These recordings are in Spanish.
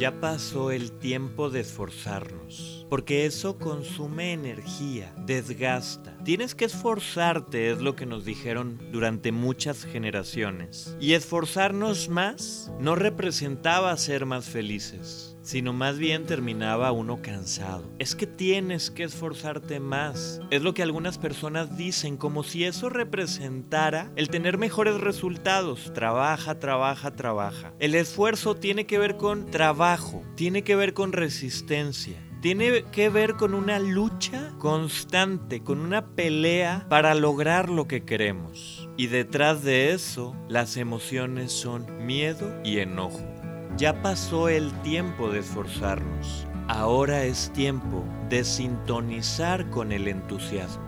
Ya pasó el tiempo de esforzarnos, porque eso consume energía, desgasta. Tienes que esforzarte, es lo que nos dijeron durante muchas generaciones. Y esforzarnos más no representaba ser más felices sino más bien terminaba uno cansado. Es que tienes que esforzarte más. Es lo que algunas personas dicen, como si eso representara el tener mejores resultados. Trabaja, trabaja, trabaja. El esfuerzo tiene que ver con trabajo, tiene que ver con resistencia. Tiene que ver con una lucha constante, con una pelea para lograr lo que queremos. Y detrás de eso, las emociones son miedo y enojo. Ya pasó el tiempo de esforzarnos. Ahora es tiempo de sintonizar con el entusiasmo.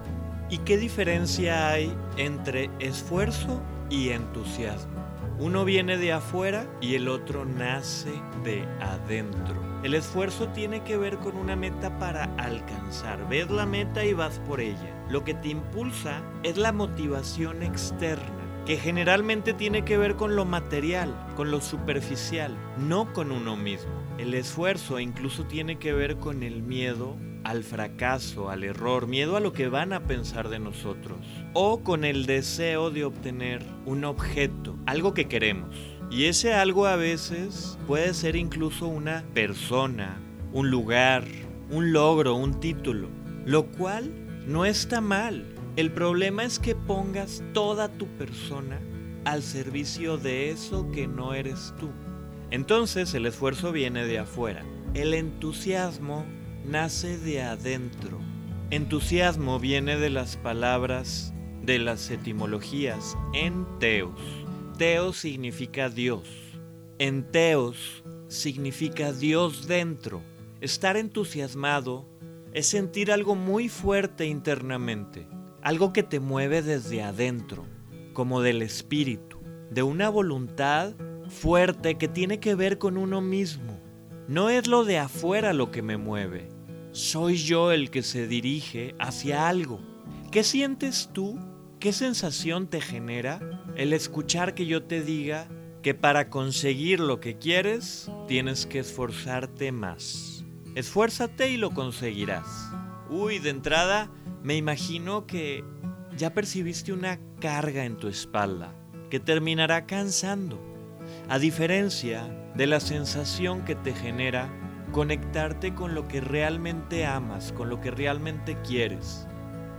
¿Y qué diferencia hay entre esfuerzo y entusiasmo? Uno viene de afuera y el otro nace de adentro. El esfuerzo tiene que ver con una meta para alcanzar. Ves la meta y vas por ella. Lo que te impulsa es la motivación externa que generalmente tiene que ver con lo material, con lo superficial, no con uno mismo. El esfuerzo incluso tiene que ver con el miedo al fracaso, al error, miedo a lo que van a pensar de nosotros, o con el deseo de obtener un objeto, algo que queremos. Y ese algo a veces puede ser incluso una persona, un lugar, un logro, un título, lo cual no está mal, el problema es que pongas toda tu persona al servicio de eso que no eres tú. Entonces el esfuerzo viene de afuera. El entusiasmo nace de adentro. Entusiasmo viene de las palabras de las etimologías en teos. Teos significa Dios. En teos significa Dios dentro. Estar entusiasmado es sentir algo muy fuerte internamente algo que te mueve desde adentro, como del espíritu, de una voluntad fuerte que tiene que ver con uno mismo. No es lo de afuera lo que me mueve, soy yo el que se dirige hacia algo. ¿Qué sientes tú? ¿Qué sensación te genera el escuchar que yo te diga que para conseguir lo que quieres tienes que esforzarte más? Esfuérzate y lo conseguirás. Uy, de entrada me imagino que ya percibiste una carga en tu espalda que terminará cansando, a diferencia de la sensación que te genera conectarte con lo que realmente amas, con lo que realmente quieres,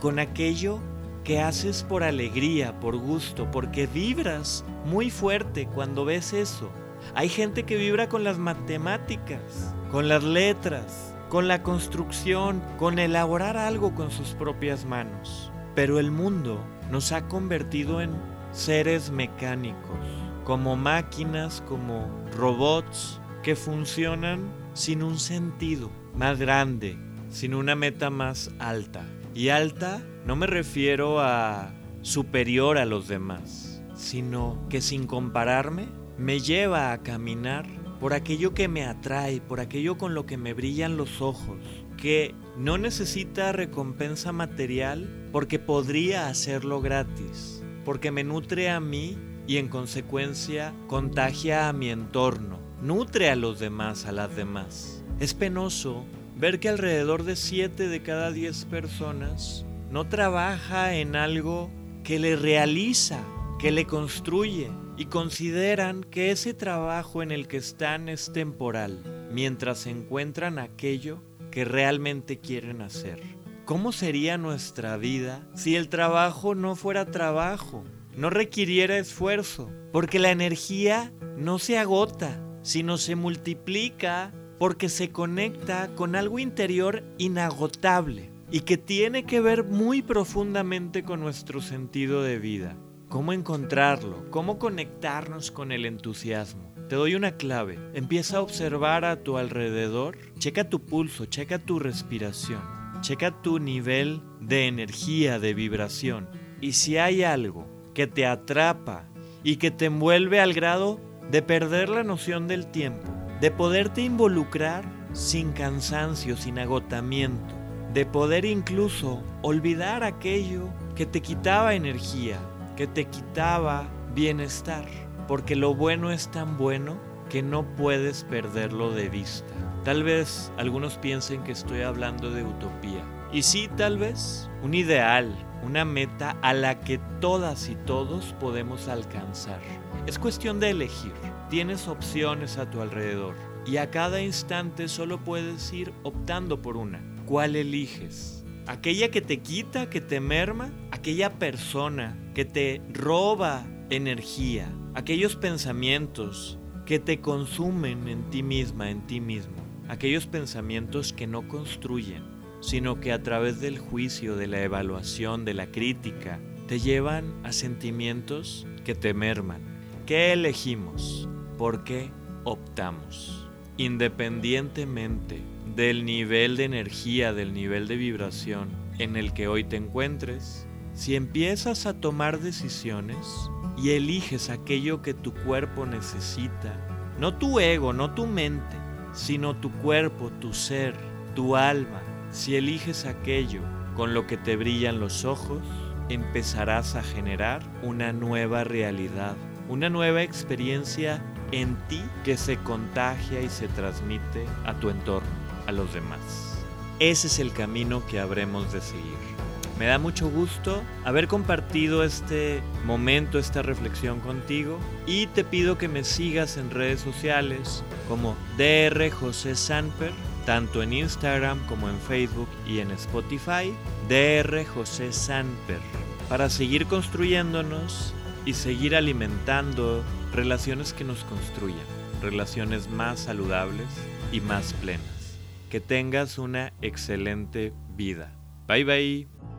con aquello que haces por alegría, por gusto, porque vibras muy fuerte cuando ves eso. Hay gente que vibra con las matemáticas, con las letras, con la construcción, con elaborar algo con sus propias manos. Pero el mundo nos ha convertido en seres mecánicos, como máquinas, como robots que funcionan sin un sentido más grande, sin una meta más alta. Y alta no me refiero a superior a los demás, sino que sin compararme me lleva a caminar por aquello que me atrae, por aquello con lo que me brillan los ojos, que no necesita recompensa material porque podría hacerlo gratis, porque me nutre a mí y en consecuencia contagia a mi entorno, nutre a los demás, a las demás. Es penoso ver que alrededor de 7 de cada 10 personas no trabaja en algo que le realiza, que le construye, y consideran que ese trabajo en el que están es temporal, mientras encuentran aquello que realmente quieren hacer. ¿Cómo sería nuestra vida si el trabajo no fuera trabajo, no requiriera esfuerzo? Porque la energía no se agota, sino se multiplica porque se conecta con algo interior inagotable y que tiene que ver muy profundamente con nuestro sentido de vida cómo encontrarlo, cómo conectarnos con el entusiasmo. Te doy una clave. Empieza a observar a tu alrededor. Checa tu pulso, checa tu respiración, checa tu nivel de energía, de vibración. Y si hay algo que te atrapa y que te envuelve al grado de perder la noción del tiempo, de poderte involucrar sin cansancio, sin agotamiento, de poder incluso olvidar aquello que te quitaba energía, que te quitaba bienestar, porque lo bueno es tan bueno que no puedes perderlo de vista. Tal vez algunos piensen que estoy hablando de utopía. Y sí, tal vez, un ideal, una meta a la que todas y todos podemos alcanzar. Es cuestión de elegir. Tienes opciones a tu alrededor y a cada instante solo puedes ir optando por una. ¿Cuál eliges? ¿Aquella que te quita, que te merma? ¿Aquella persona que te roba energía? ¿Aquellos pensamientos que te consumen en ti misma, en ti mismo? Aquellos pensamientos que no construyen, sino que a través del juicio, de la evaluación, de la crítica, te llevan a sentimientos que te merman. ¿Qué elegimos? ¿Por qué optamos? Independientemente del nivel de energía, del nivel de vibración en el que hoy te encuentres, si empiezas a tomar decisiones y eliges aquello que tu cuerpo necesita, no tu ego, no tu mente, sino tu cuerpo, tu ser, tu alma, si eliges aquello con lo que te brillan los ojos, empezarás a generar una nueva realidad, una nueva experiencia en ti que se contagia y se transmite a tu entorno, a los demás. Ese es el camino que habremos de seguir. Me da mucho gusto haber compartido este momento, esta reflexión contigo y te pido que me sigas en redes sociales como DR José Sanper, tanto en Instagram como en Facebook y en Spotify, DR José Sanper, para seguir construyéndonos y seguir alimentando relaciones que nos construyan, relaciones más saludables y más plenas. Que tengas una excelente vida. Bye bye.